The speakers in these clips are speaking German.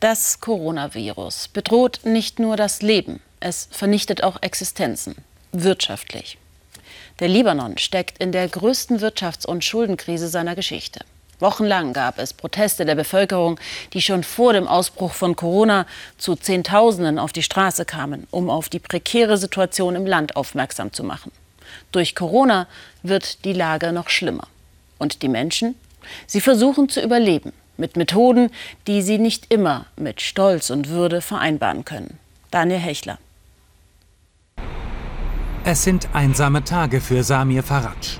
Das Coronavirus bedroht nicht nur das Leben, es vernichtet auch Existenzen, wirtschaftlich. Der Libanon steckt in der größten Wirtschafts- und Schuldenkrise seiner Geschichte. Wochenlang gab es Proteste der Bevölkerung, die schon vor dem Ausbruch von Corona zu Zehntausenden auf die Straße kamen, um auf die prekäre Situation im Land aufmerksam zu machen. Durch Corona wird die Lage noch schlimmer. Und die Menschen? Sie versuchen zu überleben mit Methoden, die sie nicht immer mit Stolz und Würde vereinbaren können. Daniel Hechler. Es sind einsame Tage für Samir Faraj.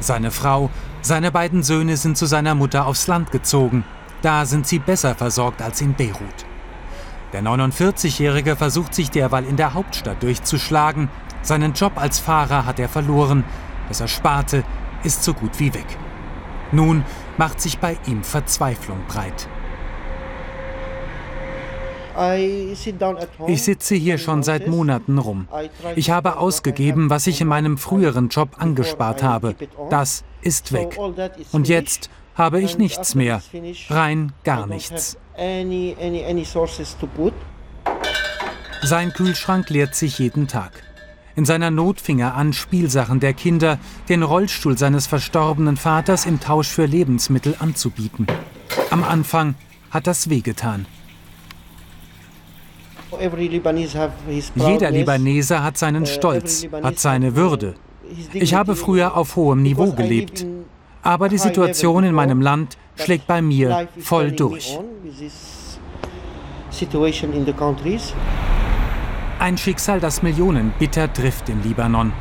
Seine Frau, seine beiden Söhne sind zu seiner Mutter aufs Land gezogen. Da sind sie besser versorgt als in Beirut. Der 49-Jährige versucht sich derweil in der Hauptstadt durchzuschlagen. Seinen Job als Fahrer hat er verloren. Das Ersparte ist so gut wie weg. Nun macht sich bei ihm Verzweiflung breit. Ich sitze hier schon seit Monaten rum. Ich habe ausgegeben, was ich in meinem früheren Job angespart habe. Das ist weg. Und jetzt habe ich nichts mehr. Rein gar nichts. Sein Kühlschrank leert sich jeden Tag. In seiner Not fing er an, Spielsachen der Kinder, den Rollstuhl seines verstorbenen Vaters im Tausch für Lebensmittel anzubieten. Am Anfang hat das wehgetan. Jeder Libanese hat seinen uh, Stolz, hat seine Würde. Ich habe früher auf hohem Niveau gelebt. Aber die Situation in meinem Land schlägt bei mir voll durch. Ein Schicksal, das Millionen bitter trifft im Libanon.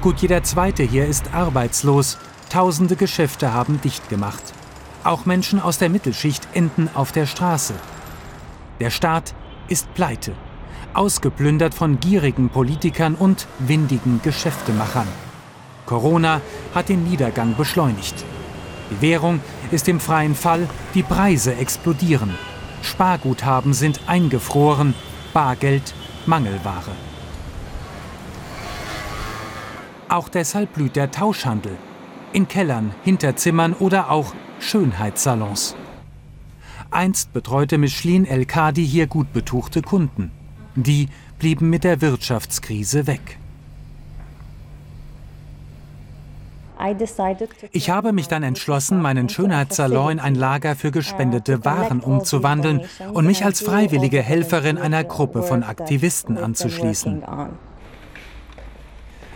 Gut jeder Zweite hier ist arbeitslos. Tausende Geschäfte haben dicht gemacht. Auch Menschen aus der Mittelschicht enden auf der Straße. Der Staat ist pleite, ausgeplündert von gierigen Politikern und windigen Geschäftemachern. Corona hat den Niedergang beschleunigt. Die Währung ist im freien Fall, die Preise explodieren. Sparguthaben sind eingefroren, Bargeld Mangelware. Auch deshalb blüht der Tauschhandel. In Kellern, Hinterzimmern oder auch Schönheitssalons. Einst betreute Michelin El Kadi hier gut betuchte Kunden. Die blieben mit der Wirtschaftskrise weg. Ich habe mich dann entschlossen, meinen Schönheitssalon in ein Lager für gespendete Waren umzuwandeln und mich als freiwillige Helferin einer Gruppe von Aktivisten anzuschließen.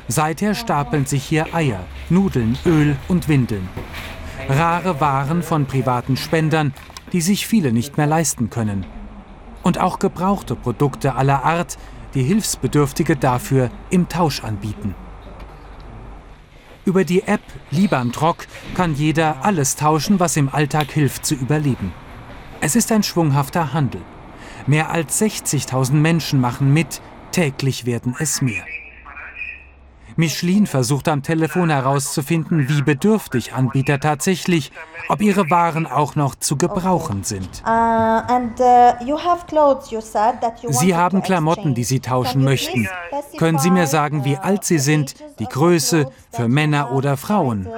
Seither stapeln sich hier Eier, Nudeln, Öl und Windeln. Rare Waren von privaten Spendern, die sich viele nicht mehr leisten können. Und auch gebrauchte Produkte aller Art, die Hilfsbedürftige dafür im Tausch anbieten. Über die App Libantrock kann jeder alles tauschen, was im Alltag hilft zu überleben. Es ist ein schwunghafter Handel. Mehr als 60.000 Menschen machen mit, täglich werden es mehr. Michelin versucht am Telefon herauszufinden, wie bedürftig Anbieter tatsächlich, ob ihre Waren auch noch zu gebrauchen sind. Uh, uh, sie haben Klamotten, die Sie tauschen möchten. Können Sie mir sagen, wie alt Sie sind, die Größe für Männer oder Frauen?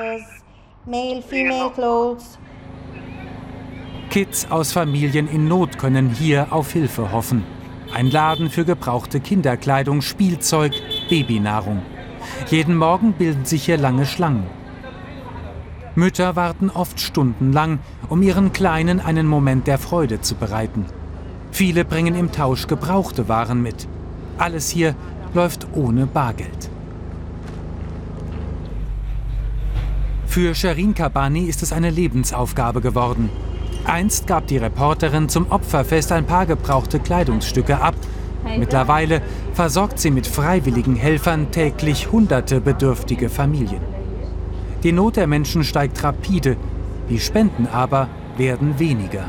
Kids aus Familien in Not können hier auf Hilfe hoffen. Ein Laden für gebrauchte Kinderkleidung, Spielzeug, Babynahrung. Jeden Morgen bilden sich hier lange Schlangen. Mütter warten oft stundenlang, um ihren Kleinen einen Moment der Freude zu bereiten. Viele bringen im Tausch gebrauchte Waren mit. Alles hier läuft ohne Bargeld. Für Sherin Kabani ist es eine Lebensaufgabe geworden. Einst gab die Reporterin zum Opferfest ein paar gebrauchte Kleidungsstücke ab Mittlerweile versorgt sie mit freiwilligen Helfern täglich hunderte bedürftige Familien. Die Not der Menschen steigt rapide, die Spenden aber werden weniger.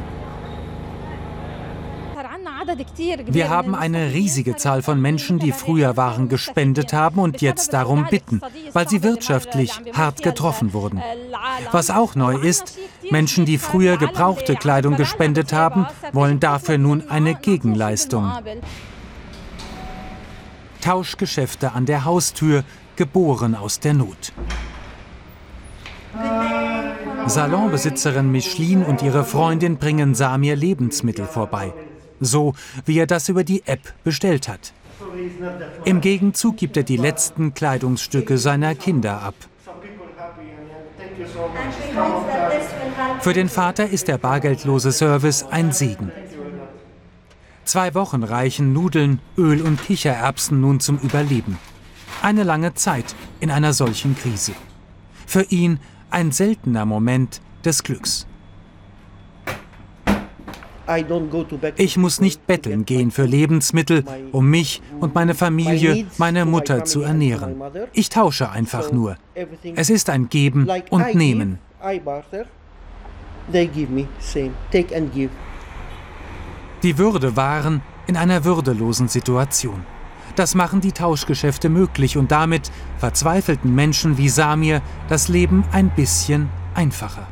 Wir haben eine riesige Zahl von Menschen, die früher Waren gespendet haben und jetzt darum bitten, weil sie wirtschaftlich hart getroffen wurden. Was auch neu ist, Menschen, die früher gebrauchte Kleidung gespendet haben, wollen dafür nun eine Gegenleistung. Tauschgeschäfte an der Haustür, geboren aus der Not. Salonbesitzerin Micheline und ihre Freundin bringen Samir Lebensmittel vorbei. so wie er das über die App bestellt hat. Im Gegenzug gibt er die letzten Kleidungsstücke seiner Kinder ab. Für den Vater ist der bargeldlose Service ein Segen. Zwei Wochen reichen Nudeln, Öl und Kichererbsen nun zum Überleben. Eine lange Zeit in einer solchen Krise. Für ihn ein seltener Moment des Glücks. Ich muss nicht betteln gehen für Lebensmittel, um mich und meine Familie, meine Mutter zu ernähren. Ich tausche einfach nur. Es ist ein Geben und Nehmen. Die Würde wahren in einer würdelosen Situation. Das machen die Tauschgeschäfte möglich und damit verzweifelten Menschen wie Samir das Leben ein bisschen einfacher.